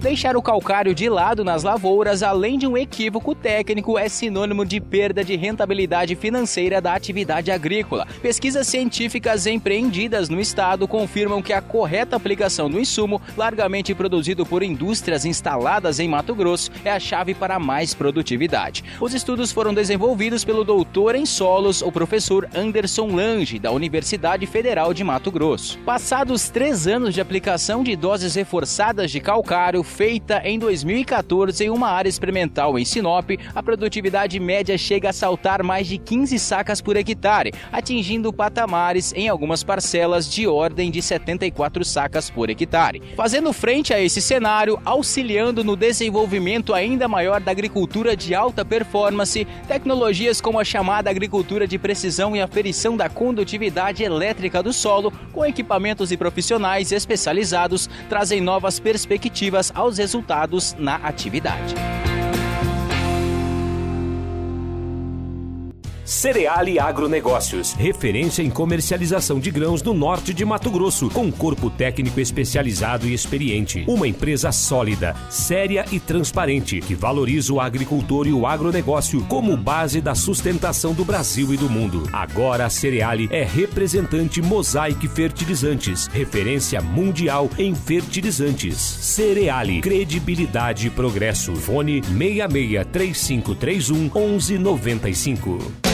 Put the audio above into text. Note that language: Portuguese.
Deixar o calcário de lado nas lavouras, além de um equívoco técnico, é sinônimo de perda de rentabilidade financeira da atividade agrícola. Pesquisas científicas empreendidas no estado confirmam que a correta aplicação do insumo, largamente produzido por indústrias instaladas em Mato Grosso, é a chave para mais produtividade. Os estudos foram desenvolvidos pelo doutor em solos, o professor Anderson Lange, da Universidade Federal de Mato Grosso. Passados três anos de aplicação de doses reforçadas de calcário, feita em 2014 em uma área experimental em Sinop, a produtividade média chega a saltar mais de 15 sacas por hectare, atingindo patamares em algumas parcelas de ordem de 74 sacas por hectare. Fazendo frente a esse cenário, auxiliando no desenvolvimento ainda maior da agricultura de alta performance, tecnologias como a chamada agricultura de precisão e aferição da condutividade elétrica do solo, com equipamentos e profissionais especializados, trazem novas perspectivas aos resultados na atividade. Cereale Agronegócios, referência em comercialização de grãos no norte de Mato Grosso, com corpo técnico especializado e experiente. Uma empresa sólida, séria e transparente, que valoriza o agricultor e o agronegócio como base da sustentação do Brasil e do mundo. Agora a Cereale é representante Mosaic Fertilizantes, referência mundial em fertilizantes. Cereale, credibilidade e progresso. Fone 66 3531 1195.